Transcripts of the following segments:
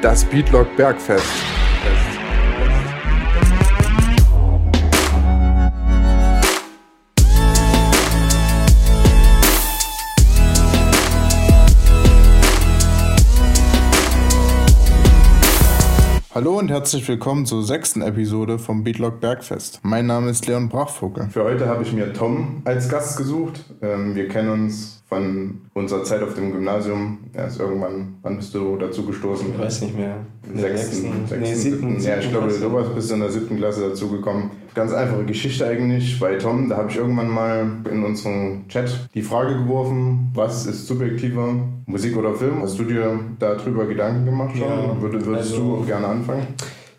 Das Beatlock Bergfest. Hallo und herzlich willkommen zur sechsten Episode vom Beatlock Bergfest. Mein Name ist Leon Brachvogel. Für heute habe ich mir Tom als Gast gesucht. Ähm, wir kennen uns von unserer Zeit auf dem Gymnasium. Er ist irgendwann, wann bist du dazu gestoßen? Ich weiß nicht mehr. In der sechsten, sechsten, nee, siebten, ja, ich glaube, sowas bist du in der siebten Klasse dazugekommen. Ganz einfache Geschichte eigentlich bei Tom. Da habe ich irgendwann mal in unserem Chat die Frage geworfen, was ist subjektiver, Musik oder Film? Hast du dir darüber Gedanken gemacht schon? Ja, würdest, würdest also, du gerne anfangen?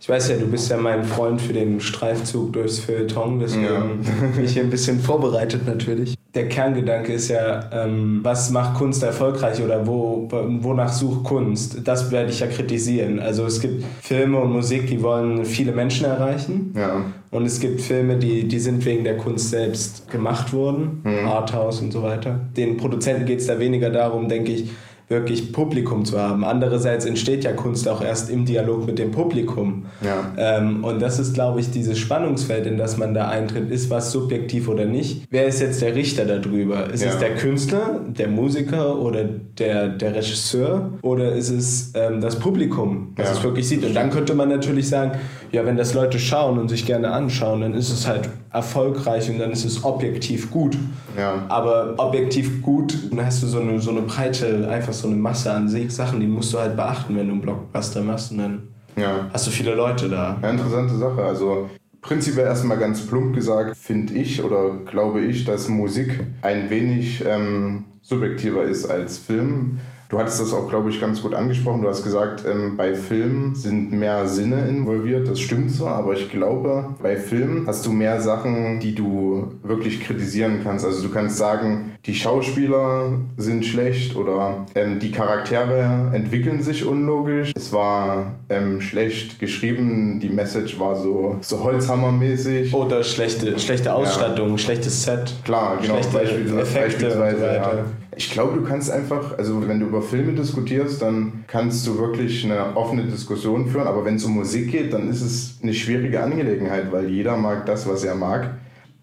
Ich weiß ja, du bist ja mein Freund für den Streifzug durchs Feuilleton, deswegen ja. bin ich hier ein bisschen vorbereitet natürlich. Der Kerngedanke ist ja, ähm, was macht Kunst erfolgreich oder wo, wonach sucht Kunst? Das werde ich ja kritisieren. Also es gibt Filme und Musik, die wollen viele Menschen erreichen. Ja. Und es gibt Filme, die, die sind wegen der Kunst selbst gemacht worden, mhm. Arthouse und so weiter. Den Produzenten geht es da weniger darum, denke ich, wirklich Publikum zu haben. Andererseits entsteht ja Kunst auch erst im Dialog mit dem Publikum. Ja. Ähm, und das ist, glaube ich, dieses Spannungsfeld, in das man da eintritt. Ist was subjektiv oder nicht? Wer ist jetzt der Richter darüber? Ist ja. es der Künstler, der Musiker oder der, der Regisseur? Oder ist es ähm, das Publikum, das ja. es wirklich sieht? Und dann könnte man natürlich sagen, ja, wenn das Leute schauen und sich gerne anschauen, dann ist es halt erfolgreich und dann ist es objektiv gut. Ja. Aber objektiv gut, dann hast du so eine, so eine breite, einfach so eine Masse an Sachen, die musst du halt beachten, wenn du einen Blockbuster machst und dann ja. hast du viele Leute da. Ja, interessante Sache. Also prinzipiell erstmal ganz plump gesagt, finde ich oder glaube ich, dass Musik ein wenig ähm, subjektiver ist als Film Du hattest das auch, glaube ich, ganz gut angesprochen. Du hast gesagt, ähm, bei Filmen sind mehr Sinne involviert. Das stimmt so, aber ich glaube, bei Filmen hast du mehr Sachen, die du wirklich kritisieren kannst. Also du kannst sagen, die Schauspieler sind schlecht oder ähm, die Charaktere entwickeln sich unlogisch. Es war ähm, schlecht geschrieben, die Message war so, so Holzhammermäßig. Oder schlechte, schlechte Ausstattung, ja. schlechtes Set. Klar, genau. Schlechte Beispielsweise, Effekte beispielsweise, ja. Ich glaube, du kannst einfach, also wenn du über Filme diskutierst, dann kannst du wirklich eine offene Diskussion führen. Aber wenn es um Musik geht, dann ist es eine schwierige Angelegenheit, weil jeder mag das, was er mag.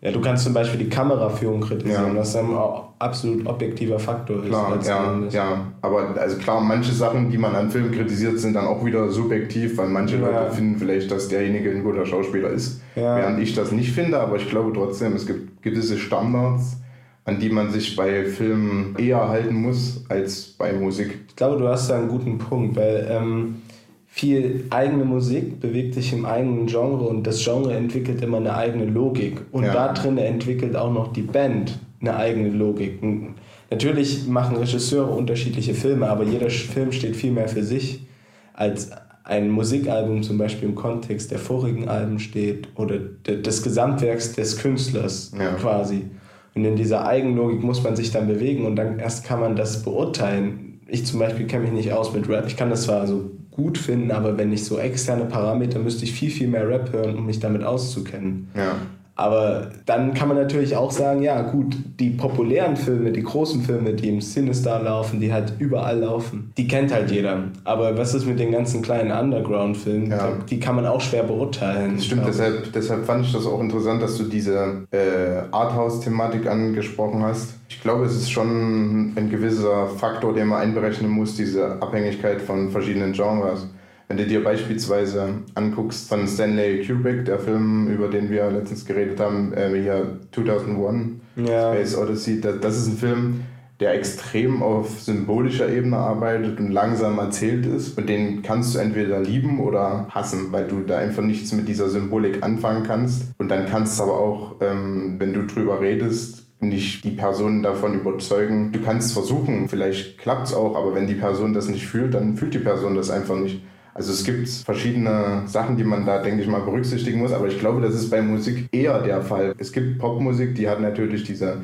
Ja, du kannst zum Beispiel die Kameraführung kritisieren, ja. was ein absolut objektiver Faktor ist. Klar, ja, ja. Aber also klar, manche Sachen, die man an Filmen kritisiert, sind dann auch wieder subjektiv, weil manche ja. Leute finden vielleicht, dass derjenige ein guter Schauspieler ist, ja. während ich das nicht finde. Aber ich glaube trotzdem, es gibt gewisse Standards, an die man sich bei Filmen eher halten muss als bei Musik. Ich glaube, du hast da einen guten Punkt, weil ähm, viel eigene Musik bewegt sich im eigenen Genre und das Genre entwickelt immer eine eigene Logik. Und ja. da drin entwickelt auch noch die Band eine eigene Logik. Natürlich machen Regisseure unterschiedliche Filme, aber jeder Film steht viel mehr für sich als ein Musikalbum zum Beispiel im Kontext der vorigen Alben steht oder des Gesamtwerks des Künstlers ja. quasi. Und in dieser Eigenlogik muss man sich dann bewegen und dann erst kann man das beurteilen. Ich zum Beispiel kenne mich nicht aus mit Rap. Ich kann das zwar so gut finden, aber wenn ich so externe Parameter müsste ich viel, viel mehr Rap hören, um mich damit auszukennen. Ja. Aber dann kann man natürlich auch sagen, ja gut, die populären Filme, die großen Filme, die im Cinestar laufen, die halt überall laufen, die kennt halt jeder. Aber was ist mit den ganzen kleinen Underground-Filmen? Ja. Die kann man auch schwer beurteilen. Das stimmt, deshalb, deshalb fand ich das auch interessant, dass du diese äh, Arthouse-Thematik angesprochen hast. Ich glaube, es ist schon ein gewisser Faktor, den man einberechnen muss, diese Abhängigkeit von verschiedenen Genres. Wenn du dir beispielsweise anguckst von Stanley Kubrick, der Film, über den wir letztens geredet haben, äh, hier 2001, ja. Space Odyssey, das, das ist ein Film, der extrem auf symbolischer Ebene arbeitet und langsam erzählt ist. Und den kannst du entweder lieben oder hassen, weil du da einfach nichts mit dieser Symbolik anfangen kannst. Und dann kannst du aber auch, ähm, wenn du drüber redest, nicht die Person davon überzeugen. Du kannst versuchen, vielleicht klappt es auch, aber wenn die Person das nicht fühlt, dann fühlt die Person das einfach nicht. Also es gibt verschiedene Sachen, die man da, denke ich mal, berücksichtigen muss, aber ich glaube, das ist bei Musik eher der Fall. Es gibt Popmusik, die hat natürlich diese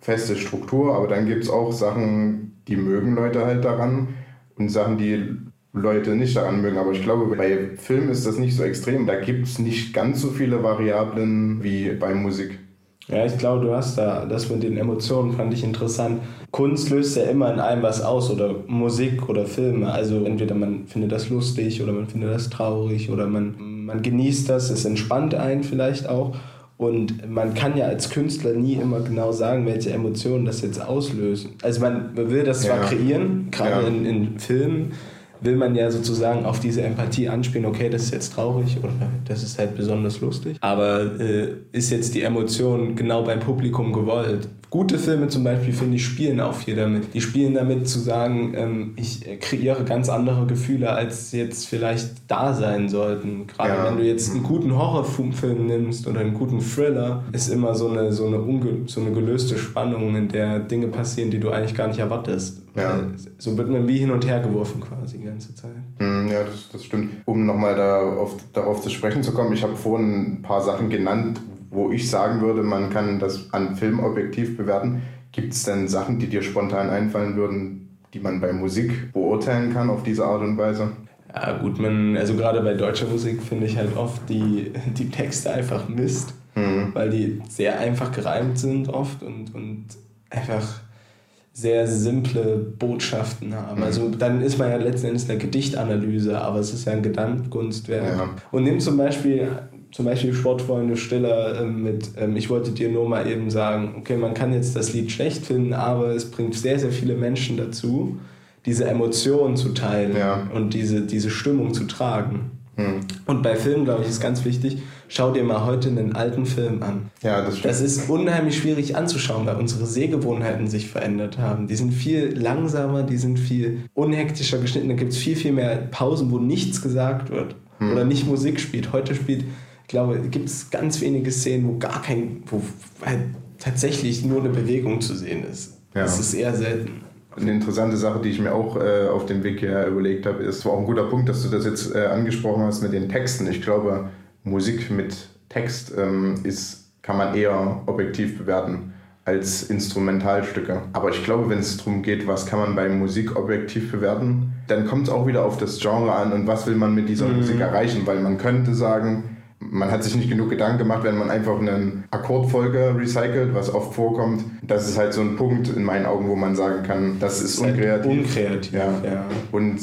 feste Struktur, aber dann gibt es auch Sachen, die mögen Leute halt daran und Sachen, die Leute nicht daran mögen. Aber ich glaube, bei Film ist das nicht so extrem. Da gibt es nicht ganz so viele Variablen wie bei Musik. Ja, ich glaube, du hast da, das mit den Emotionen fand ich interessant. Kunst löst ja immer in einem was aus oder Musik oder Filme. Also entweder man findet das lustig oder man findet das traurig oder man, man genießt das, es entspannt einen vielleicht auch. Und man kann ja als Künstler nie immer genau sagen, welche Emotionen das jetzt auslösen. Also man will das zwar ja. kreieren, gerade ja. in, in Filmen, will man ja sozusagen auf diese Empathie anspielen, okay, das ist jetzt traurig oder das ist halt besonders lustig. Aber äh, ist jetzt die Emotion genau beim Publikum gewollt? Gute Filme zum Beispiel, finde ich, spielen auch viel damit. Die spielen damit zu sagen, ähm, ich kreiere ganz andere Gefühle, als jetzt vielleicht da sein sollten. Gerade ja. wenn du jetzt einen guten Horrorfilm nimmst oder einen guten Thriller, ist immer so eine, so, eine so eine gelöste Spannung, in der Dinge passieren, die du eigentlich gar nicht erwartest. Ja. So wird man wie hin und her geworfen quasi die ganze Zeit. Hm, ja, das, das stimmt. Um nochmal darauf, darauf zu sprechen zu kommen, ich habe vorhin ein paar Sachen genannt, wo ich sagen würde, man kann das an Film objektiv bewerten. Gibt es denn Sachen, die dir spontan einfallen würden, die man bei Musik beurteilen kann auf diese Art und Weise? Ja, gut, man, also gerade bei deutscher Musik finde ich halt oft die, die Texte einfach Mist, mhm. weil die sehr einfach gereimt sind oft und, und einfach sehr simple Botschaften haben. Mhm. Also dann ist man ja letzten Endes eine Gedichtanalyse, aber es ist ja ein Gedankenkunstwerk. Ja. Und nimm zum Beispiel zum Beispiel Sportfreunde Stiller ähm, mit ähm, Ich wollte dir nur mal eben sagen, okay, man kann jetzt das Lied schlecht finden, aber es bringt sehr, sehr viele Menschen dazu, diese Emotionen zu teilen ja. und diese, diese Stimmung zu tragen. Hm. Und bei Filmen, glaube ich, ist ganz wichtig, schau dir mal heute einen alten Film an. Ja, das stimmt. Das ist unheimlich schwierig anzuschauen, weil unsere Sehgewohnheiten sich verändert haben. Die sind viel langsamer, die sind viel unhektischer geschnitten. Da gibt es viel, viel mehr Pausen, wo nichts gesagt wird hm. oder nicht Musik spielt. Heute spielt ich glaube, gibt es ganz wenige Szenen, wo gar kein, wo halt tatsächlich nur eine Bewegung zu sehen ist. Ja. Das ist eher selten. Eine interessante Sache, die ich mir auch äh, auf dem Weg hier überlegt habe, ist, war auch ein guter Punkt, dass du das jetzt äh, angesprochen hast mit den Texten. Ich glaube, Musik mit Text ähm, ist, kann man eher objektiv bewerten als Instrumentalstücke. Aber ich glaube, wenn es darum geht, was kann man bei Musik objektiv bewerten, dann kommt es auch wieder auf das Genre an und was will man mit dieser mhm. Musik erreichen, weil man könnte sagen, man hat sich nicht genug Gedanken gemacht, wenn man einfach eine Akkordfolge recycelt, was oft vorkommt. Das ist halt so ein Punkt in meinen Augen, wo man sagen kann, das ist halt unkreativ. unkreativ. Ja. ja. Und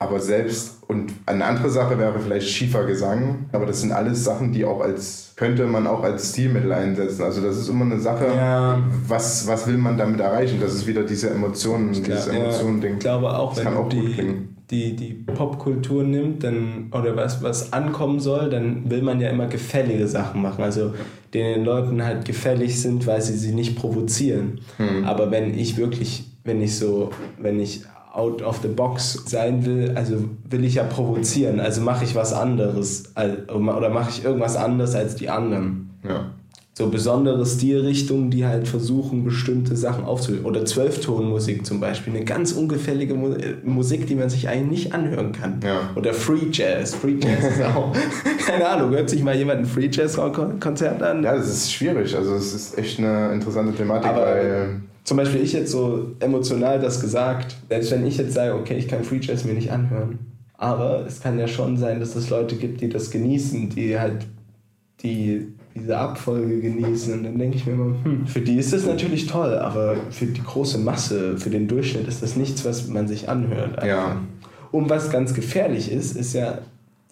aber selbst und eine andere Sache wäre vielleicht schiefer Gesang, aber das sind alles Sachen, die auch als könnte man auch als Stilmittel einsetzen. Also das ist immer eine Sache, ja. was, was will man damit erreichen? Das ist wieder diese Emotionen, dieses Emotionen-Ding. Ich glaube auch, das wenn kann auch die, gut klingen die, die Popkultur nimmt dann, oder was, was ankommen soll, dann will man ja immer gefällige Sachen machen. Also denen den Leuten halt gefällig sind, weil sie sie nicht provozieren. Hm. Aber wenn ich wirklich, wenn ich so, wenn ich out of the box sein will, also will ich ja provozieren, also mache ich was anderes oder mache ich irgendwas anderes als die anderen. Ja so besondere Stilrichtungen, die halt versuchen, bestimmte Sachen aufzulösen. Oder Zwölftonmusik zum Beispiel, eine ganz ungefällige äh, Musik, die man sich eigentlich nicht anhören kann. Ja. Oder Free Jazz. Free Jazz ist auch, keine Ahnung, hört sich mal jemand ein Free Jazz-Konzert an? Ja, das ist schwierig. Also, es ist echt eine interessante Thematik, Aber weil. Zum Beispiel ich jetzt so emotional das gesagt, selbst wenn ich jetzt sage, okay, ich kann Free Jazz mir nicht anhören. Aber es kann ja schon sein, dass es Leute gibt, die das genießen, die halt die diese Abfolge genießen. Und dann denke ich mir immer, hm, für die ist das natürlich toll, aber für die große Masse, für den Durchschnitt ist das nichts, was man sich anhört. Ja. Und was ganz gefährlich ist, ist ja,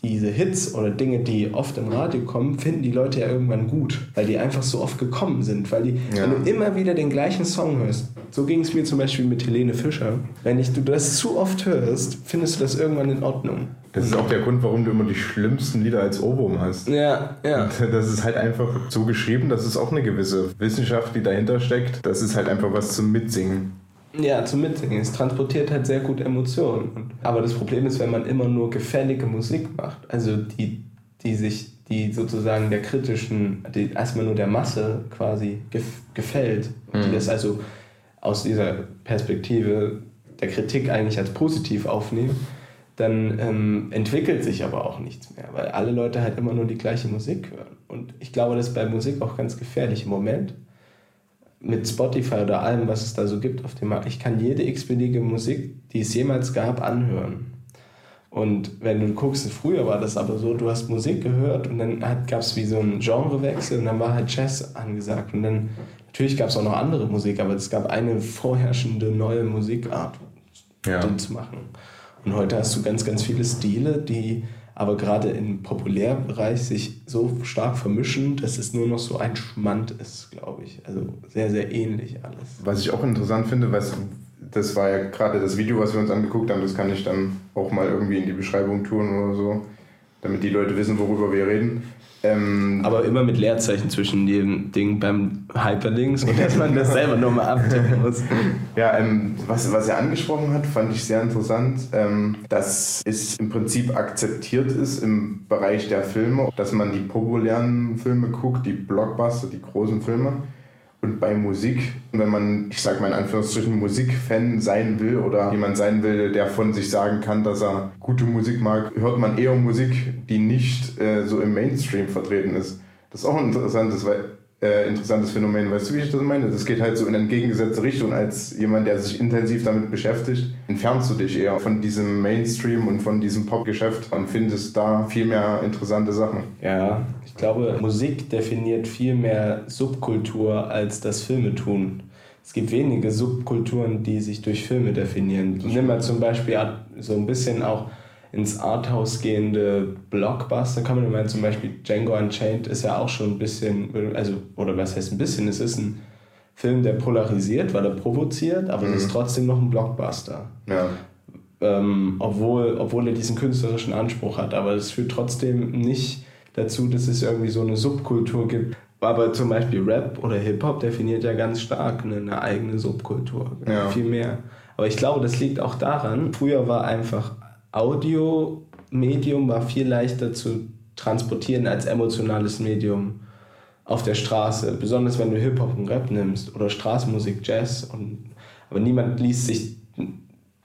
diese Hits oder Dinge, die oft im Radio kommen, finden die Leute ja irgendwann gut, weil die einfach so oft gekommen sind. Weil die, ja. wenn du immer wieder den gleichen Song hörst, so ging es mir zum Beispiel mit Helene Fischer, wenn ich, du das zu oft hörst, findest du das irgendwann in Ordnung. Das ist auch der Grund, warum du immer die schlimmsten Lieder als Ohrwurm hast. Ja, ja. Und das ist halt einfach so geschrieben, dass es auch eine gewisse Wissenschaft, die dahinter steckt. Das ist halt einfach was zum Mitsingen. Ja, zum Mitsingen. Es transportiert halt sehr gut Emotionen. Aber das Problem ist, wenn man immer nur gefällige Musik macht, also die, die sich, die sozusagen der kritischen, die erstmal nur der Masse quasi gef gefällt, mhm. die das also aus dieser Perspektive der Kritik eigentlich als positiv aufnehmen, dann ähm, entwickelt sich aber auch nichts mehr, weil alle Leute halt immer nur die gleiche Musik hören. Und ich glaube, das ist bei Musik auch ganz gefährlich im Moment mit Spotify oder allem, was es da so gibt auf dem Markt, ich kann jede x-beliebige Musik, die es jemals gab, anhören. Und wenn du guckst, früher war das aber so, du hast Musik gehört und dann gab es wie so einen Genrewechsel und dann war halt Jazz angesagt. Und dann, natürlich gab es auch noch andere Musik, aber es gab eine vorherrschende neue Musikart, ja. den zu machen. Und heute hast du ganz, ganz viele Stile, die aber gerade im Populärbereich sich so stark vermischen, dass es nur noch so ein Schmand ist, glaube ich. Also sehr, sehr ähnlich alles. Was ich auch interessant finde, was das war ja gerade das Video, was wir uns angeguckt haben, das kann ich dann auch mal irgendwie in die Beschreibung tun oder so, damit die Leute wissen, worüber wir reden. Ähm, Aber immer mit Leerzeichen zwischen dem Ding beim Hyperlinks und dass man das selber nochmal abtippen muss. Ja, ähm, was, was er angesprochen hat, fand ich sehr interessant, ähm, dass es im Prinzip akzeptiert ist im Bereich der Filme, dass man die populären Filme guckt, die Blockbuster, die großen Filme und bei Musik, wenn man, ich sag mal in Anführungsstrichen, Musikfan sein will oder jemand sein will, der von sich sagen kann, dass er gute Musik mag, hört man eher Musik, die nicht äh, so im Mainstream vertreten ist. Das ist auch ein interessantes, weil äh, interessantes Phänomen. Weißt du, wie ich das meine? Das geht halt so in entgegengesetzte Richtung. Als jemand, der sich intensiv damit beschäftigt, entfernst du dich eher von diesem Mainstream und von diesem Popgeschäft und findest da viel mehr interessante Sachen. Ja, ich glaube, Musik definiert viel mehr Subkultur, als das Filme tun. Es gibt wenige Subkulturen, die sich durch Filme definieren. Nimm mal zum Beispiel so ein bisschen auch ins Arthouse gehende Blockbuster kann man meinen, zum Beispiel Django Unchained ist ja auch schon ein bisschen, also, oder was heißt ein bisschen, es ist ein Film, der polarisiert, weil er provoziert, aber mhm. es ist trotzdem noch ein Blockbuster. Ja. Ähm, obwohl, obwohl er diesen künstlerischen Anspruch hat, aber es führt trotzdem nicht dazu, dass es irgendwie so eine Subkultur gibt. Aber zum Beispiel Rap oder Hip-Hop definiert ja ganz stark eine, eine eigene Subkultur. Ja. Viel mehr. Aber ich glaube, das liegt auch daran, früher war einfach Audio-Medium war viel leichter zu transportieren als emotionales Medium auf der Straße. Besonders wenn du Hip-Hop und Rap nimmst oder Straßenmusik, Jazz. Und, aber niemand liest sich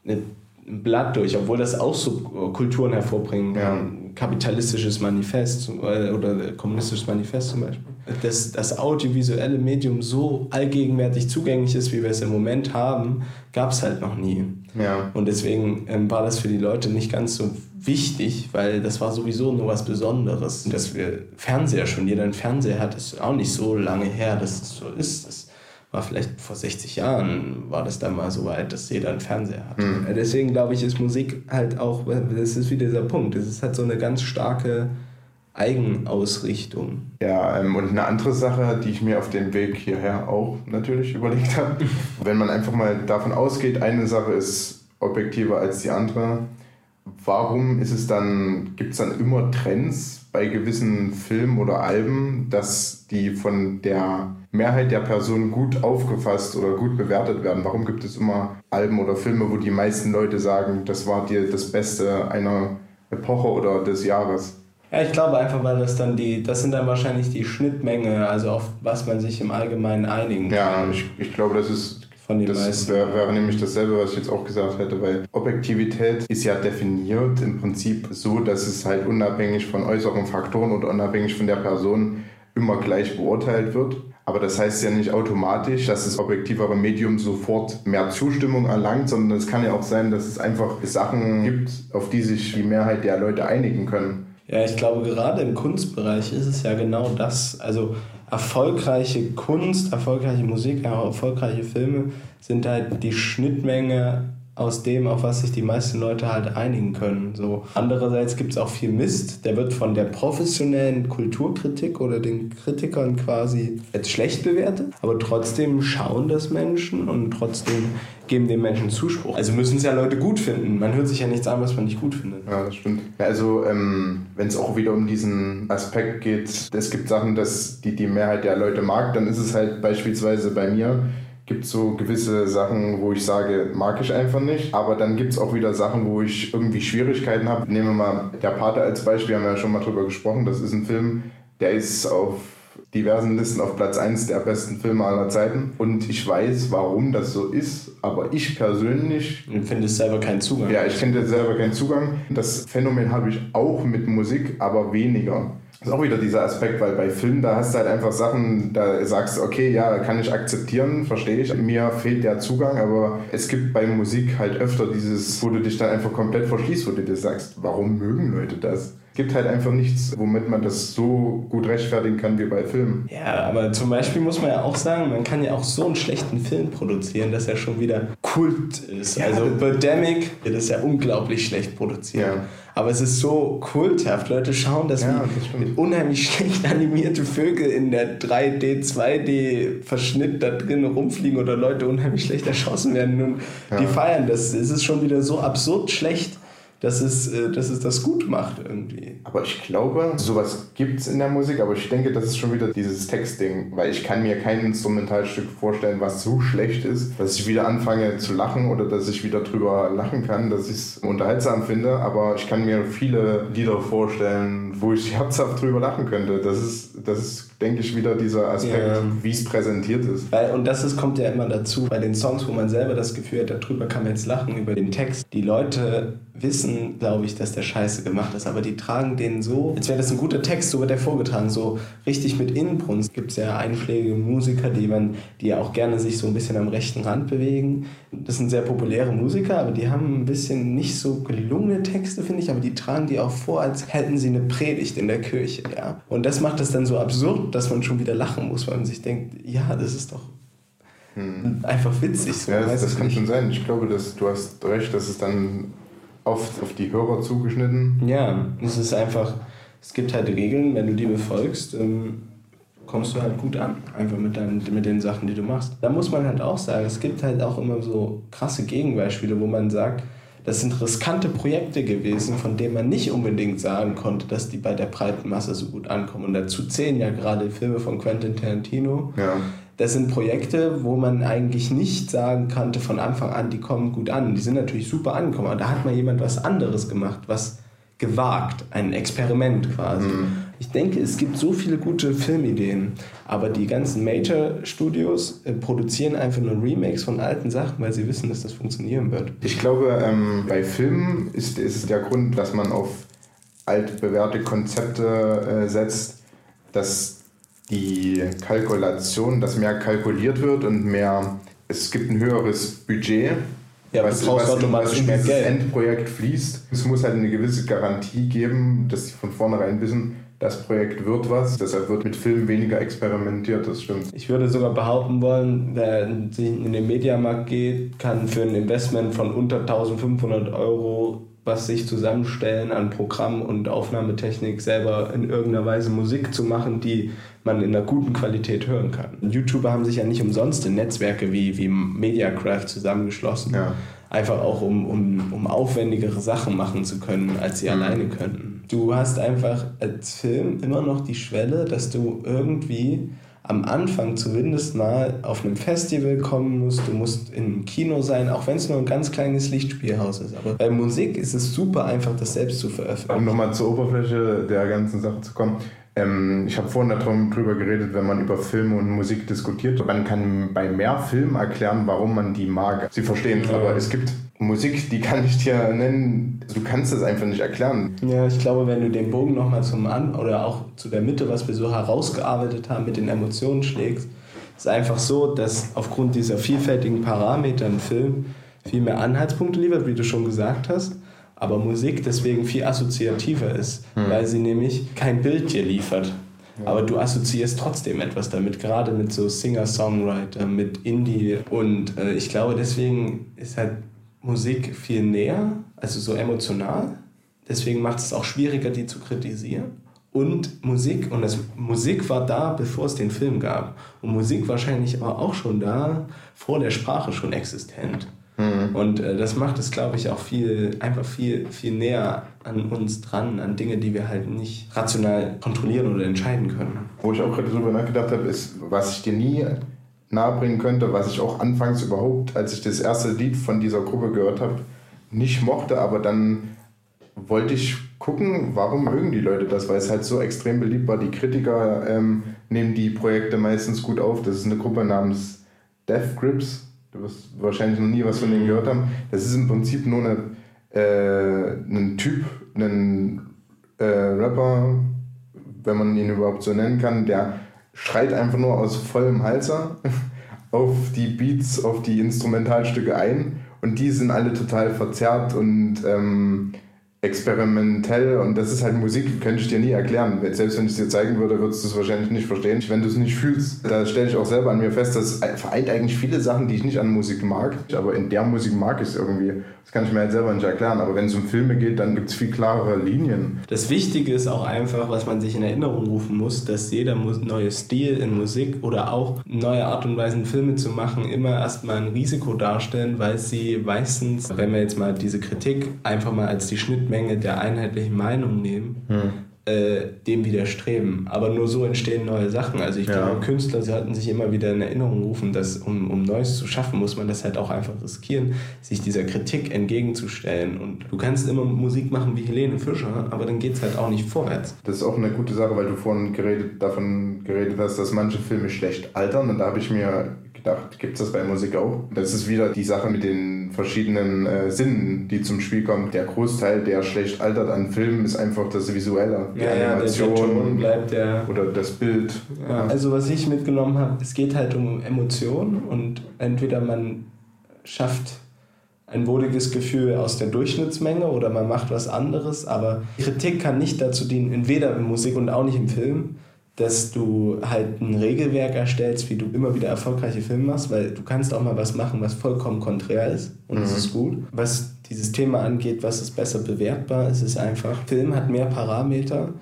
ein Blatt durch, obwohl das auch Subkulturen hervorbringen kann. Ja. Kapitalistisches Manifest äh, oder kommunistisches Manifest zum Beispiel. Dass das audiovisuelle Medium so allgegenwärtig zugänglich ist, wie wir es im Moment haben, gab es halt noch nie. Ja. Und deswegen ähm, war das für die Leute nicht ganz so wichtig, weil das war sowieso nur was Besonderes. Dass wir Fernseher schon, jeder einen Fernseher hat, ist auch nicht so lange her, dass es so ist. Das war vielleicht vor 60 Jahren, war das dann mal so weit, dass jeder einen Fernseher hat. Mhm. Deswegen glaube ich, ist Musik halt auch, das ist wieder dieser Punkt, es ist halt so eine ganz starke Eigenausrichtung. Ja, ähm, und eine andere Sache, die ich mir auf dem Weg hierher auch natürlich überlegt habe, wenn man einfach mal davon ausgeht, eine Sache ist objektiver als die andere, warum ist es dann, gibt es dann immer Trends bei gewissen Filmen oder Alben, dass die von der Mehrheit der Personen gut aufgefasst oder gut bewertet werden? Warum gibt es immer Alben oder Filme, wo die meisten Leute sagen, das war dir das Beste einer Epoche oder des Jahres? Ja, ich glaube einfach, weil das dann die, das sind dann wahrscheinlich die Schnittmenge, also auf was man sich im Allgemeinen einigen kann. Ja, ich, ich glaube, das ist von den das wäre, wäre nämlich dasselbe, was ich jetzt auch gesagt hätte, weil Objektivität ist ja definiert im Prinzip so, dass es halt unabhängig von äußeren Faktoren oder unabhängig von der Person immer gleich beurteilt wird. Aber das heißt ja nicht automatisch, dass das objektivere Medium sofort mehr Zustimmung erlangt, sondern es kann ja auch sein, dass es einfach Sachen gibt, auf die sich die Mehrheit der Leute einigen können. Ja, ich glaube, gerade im Kunstbereich ist es ja genau das. Also erfolgreiche Kunst, erfolgreiche Musik, erfolgreiche Filme sind halt die Schnittmenge aus dem, auf was sich die meisten Leute halt einigen können. So. Andererseits gibt es auch viel Mist, der wird von der professionellen Kulturkritik oder den Kritikern quasi als schlecht bewertet, aber trotzdem schauen das Menschen und trotzdem geben den Menschen Zuspruch. Also müssen es ja Leute gut finden. Man hört sich ja nichts an, was man nicht gut findet. Ja, das stimmt. Ja, also ähm, wenn es auch wieder um diesen Aspekt geht, es gibt Sachen, dass die die Mehrheit der Leute mag, dann ist es halt beispielsweise bei mir gibt so gewisse Sachen, wo ich sage, mag ich einfach nicht. Aber dann gibt es auch wieder Sachen, wo ich irgendwie Schwierigkeiten habe. Nehmen wir mal Der Pate als Beispiel, haben wir ja schon mal drüber gesprochen. Das ist ein Film, der ist auf diversen Listen auf Platz 1 der besten Filme aller Zeiten. Und ich weiß, warum das so ist, aber ich persönlich. Du findest selber keinen Zugang. Ja, ich finde selber keinen Zugang. Das Phänomen habe ich auch mit Musik, aber weniger. Das ist auch wieder dieser Aspekt, weil bei Filmen, da hast du halt einfach Sachen, da sagst du, okay, ja, kann ich akzeptieren, verstehe ich. Mir fehlt der Zugang, aber es gibt bei Musik halt öfter dieses, wo du dich dann einfach komplett verschließt, wo du dir sagst, warum mögen Leute das? Es gibt halt einfach nichts, womit man das so gut rechtfertigen kann wie bei Filmen. Ja, aber zum Beispiel muss man ja auch sagen, man kann ja auch so einen schlechten Film produzieren, dass er schon wieder Kult ist. Ja, also Birdemic, das ist ja unglaublich schlecht produziert. Ja. Aber es ist so kulthaft. Leute schauen das ja, wie unheimlich schlecht animierte Vögel in der 3D, 2D Verschnitt da drin rumfliegen oder Leute unheimlich schlecht erschossen werden. Und ja. die feiern das. Es ist schon wieder so absurd schlecht dass es, äh, dass es das gut macht irgendwie. Aber ich glaube, sowas gibt es in der Musik, aber ich denke, das ist schon wieder dieses Textding, weil ich kann mir kein Instrumentalstück vorstellen, was so schlecht ist, dass ich wieder anfange zu lachen oder dass ich wieder drüber lachen kann, dass ich es unterhaltsam finde, aber ich kann mir viele Lieder vorstellen, wo ich herzhaft drüber lachen könnte. Das ist, das ist denke ich, wieder dieser Aspekt, ja. wie es präsentiert ist. Weil, und das ist, kommt ja immer dazu, bei den Songs, wo man selber das Gefühl hat, darüber kann man jetzt lachen, über den Text. Die Leute wissen, glaube ich, dass der Scheiße gemacht ist, aber die tragen den so, als wäre das ein guter Text, so wird der vorgetragen, so richtig mit Inbrunst. Gibt es ja einschlägige Musiker, die man, die ja auch gerne sich so ein bisschen am rechten Rand bewegen. Das sind sehr populäre Musiker, aber die haben ein bisschen nicht so gelungene Texte, finde ich, aber die tragen die auch vor, als hätten sie eine Predigt in der Kirche, ja. Und das macht es dann so absurd, dass man schon wieder lachen muss, weil man sich denkt, ja, das ist doch hm. einfach witzig. So. Ja, das, das kann schon sein. Ich glaube, dass du hast recht, dass es dann oft auf die Hörer zugeschnitten. Ja, es ist einfach, es gibt halt Regeln, wenn du die befolgst, ähm, kommst du halt gut an, einfach mit, deinen, mit den Sachen, die du machst. Da muss man halt auch sagen, es gibt halt auch immer so krasse Gegenbeispiele, wo man sagt, das sind riskante Projekte gewesen, von denen man nicht unbedingt sagen konnte, dass die bei der breiten Masse so gut ankommen. Und dazu zählen ja gerade Filme von Quentin Tarantino. Ja. Das sind Projekte, wo man eigentlich nicht sagen konnte von Anfang an, die kommen gut an. Die sind natürlich super angekommen, aber da hat mal jemand was anderes gemacht, was gewagt, ein Experiment quasi. Mhm. Ich denke, es gibt so viele gute Filmideen, aber die ganzen Major-Studios äh, produzieren einfach nur Remakes von alten Sachen, weil sie wissen, dass das funktionieren wird. Ich glaube, ähm, bei Filmen ist, ist der Grund, dass man auf altbewährte Konzepte äh, setzt, dass die Kalkulation, dass mehr kalkuliert wird und mehr, es gibt ein höheres Budget ja, was, was, automatisch was in dieses Geld. Endprojekt fließt. Es muss halt eine gewisse Garantie geben, dass sie von vornherein wissen, das Projekt wird was. Deshalb wird mit Filmen weniger experimentiert, das stimmt. Ich würde sogar behaupten wollen, wer in den Mediamarkt geht, kann für ein Investment von unter 1500 Euro was sich zusammenstellen an Programm und Aufnahmetechnik, selber in irgendeiner Weise Musik zu machen, die man in einer guten Qualität hören kann. YouTuber haben sich ja nicht umsonst in Netzwerke wie, wie Mediacraft zusammengeschlossen. Ja. Einfach auch, um, um, um aufwendigere Sachen machen zu können, als sie mhm. alleine könnten du hast einfach als Film immer noch die Schwelle, dass du irgendwie am Anfang zumindest mal auf einem Festival kommen musst, du musst im Kino sein, auch wenn es nur ein ganz kleines Lichtspielhaus ist. Aber bei Musik ist es super einfach, das selbst zu veröffentlichen. Um nochmal zur Oberfläche der ganzen Sache zu kommen. Ähm, ich habe vorhin darüber geredet, wenn man über Filme und Musik diskutiert. Man kann bei mehr Filmen erklären, warum man die mag. Sie verstehen es, ja. aber es gibt Musik, die kann ich dir nennen, du kannst es einfach nicht erklären. Ja, ich glaube, wenn du den Bogen nochmal zum An oder auch zu der Mitte, was wir so herausgearbeitet haben, mit den Emotionen schlägst, ist einfach so, dass aufgrund dieser vielfältigen Parameter ein Film viel mehr Anhaltspunkte liefert, wie du schon gesagt hast, aber Musik deswegen viel assoziativer ist, hm. weil sie nämlich kein Bild dir liefert. Aber du assoziierst trotzdem etwas damit, gerade mit so Singer-Songwriter, mit Indie. Und äh, ich glaube, deswegen ist halt Musik viel näher, also so emotional. Deswegen macht es auch schwieriger, die zu kritisieren. Und Musik, und das, Musik war da, bevor es den Film gab. Und Musik wahrscheinlich aber auch schon da, vor der Sprache schon existent. Mhm. Und äh, das macht es, glaube ich, auch viel, einfach viel, viel näher an uns dran, an Dinge, die wir halt nicht rational kontrollieren oder entscheiden können. Wo ich auch gerade drüber nachgedacht habe, ist, was ich dir nie nahebringen könnte, was ich auch anfangs überhaupt, als ich das erste Lied von dieser Gruppe gehört habe, nicht mochte, aber dann wollte ich gucken, warum mögen die Leute das, weil es halt so extrem beliebt war. Die Kritiker ähm, nehmen die Projekte meistens gut auf. Das ist eine Gruppe namens Death Grips. Du wirst wahrscheinlich noch nie was von denen gehört haben. Das ist im Prinzip nur eine, äh, ein Typ, ein äh, Rapper, wenn man ihn überhaupt so nennen kann, der schreit einfach nur aus vollem Halser auf die Beats, auf die Instrumentalstücke ein und die sind alle total verzerrt und ähm, experimentell und das ist halt Musik, könnte ich dir nie erklären. Selbst wenn ich es dir zeigen würde, würdest du es wahrscheinlich nicht verstehen. Wenn du es nicht fühlst, da stelle ich auch selber an mir fest, das vereint eigentlich viele Sachen, die ich nicht an Musik mag. Aber in der Musik mag ich es irgendwie. Das kann ich mir halt selber nicht erklären. Aber wenn es um Filme geht, dann gibt es viel klarere Linien. Das Wichtige ist auch einfach, was man sich in Erinnerung rufen muss, dass jeder neue Stil in Musik oder auch neue Art und Weise Filme zu machen immer erstmal ein Risiko darstellen, weil sie meistens, wenn wir jetzt mal diese Kritik einfach mal als die Schnitt Schnittmenge der einheitlichen Meinung nehmen, hm. äh, dem widerstreben. Aber nur so entstehen neue Sachen. Also ich ja. glaube, Künstler sollten sich immer wieder in Erinnerung rufen, dass um, um Neues zu schaffen, muss man das halt auch einfach riskieren, sich dieser Kritik entgegenzustellen. Und du kannst immer Musik machen wie Helene Fischer, aber dann geht es halt auch nicht vorwärts. Das ist auch eine gute Sache, weil du vorhin geredet, davon geredet hast, dass manche Filme schlecht altern. Und da habe ich mir gedacht, gibt es das bei Musik auch? Das ist wieder die Sache mit den verschiedenen äh, Sinnen, die zum Spiel kommen. Der Großteil, der schlecht altert an Filmen, ist einfach das Visuelle, die ja, Animation ja, bleibt der oder das Bild. Ja. Also was ich mitgenommen habe, es geht halt um Emotionen und entweder man schafft ein wohliges Gefühl aus der Durchschnittsmenge oder man macht was anderes, aber Kritik kann nicht dazu dienen, weder in Musik und auch nicht im Film, dass du halt ein Regelwerk erstellst, wie du immer wieder erfolgreiche Filme machst, weil du kannst auch mal was machen, was vollkommen konträr ist und mhm. das ist gut. Was dieses Thema angeht, was ist besser bewertbar, es ist einfach, Film hat mehr Parameter,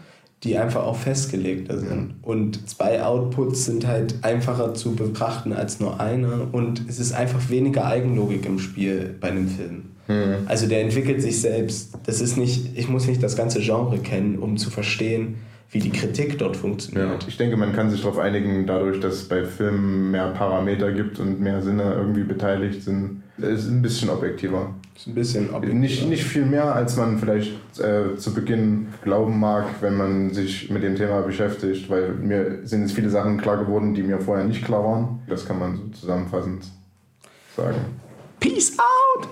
die einfach auch festgelegt sind. Und zwei Outputs sind halt einfacher zu betrachten als nur einer und es ist einfach weniger Eigenlogik im Spiel bei einem Film. Mhm. Also der entwickelt sich selbst. Das ist nicht, ich muss nicht das ganze Genre kennen, um zu verstehen, wie die Kritik dort funktioniert. Ja, ich denke, man kann sich darauf einigen, dadurch, dass es bei Filmen mehr Parameter gibt und mehr Sinne irgendwie beteiligt sind. Es ist ein bisschen objektiver. Ist ein bisschen objektiver. Nicht, nicht viel mehr, als man vielleicht äh, zu Beginn glauben mag, wenn man sich mit dem Thema beschäftigt, weil mir sind jetzt viele Sachen klar geworden, die mir vorher nicht klar waren. Das kann man so zusammenfassend sagen. Peace out!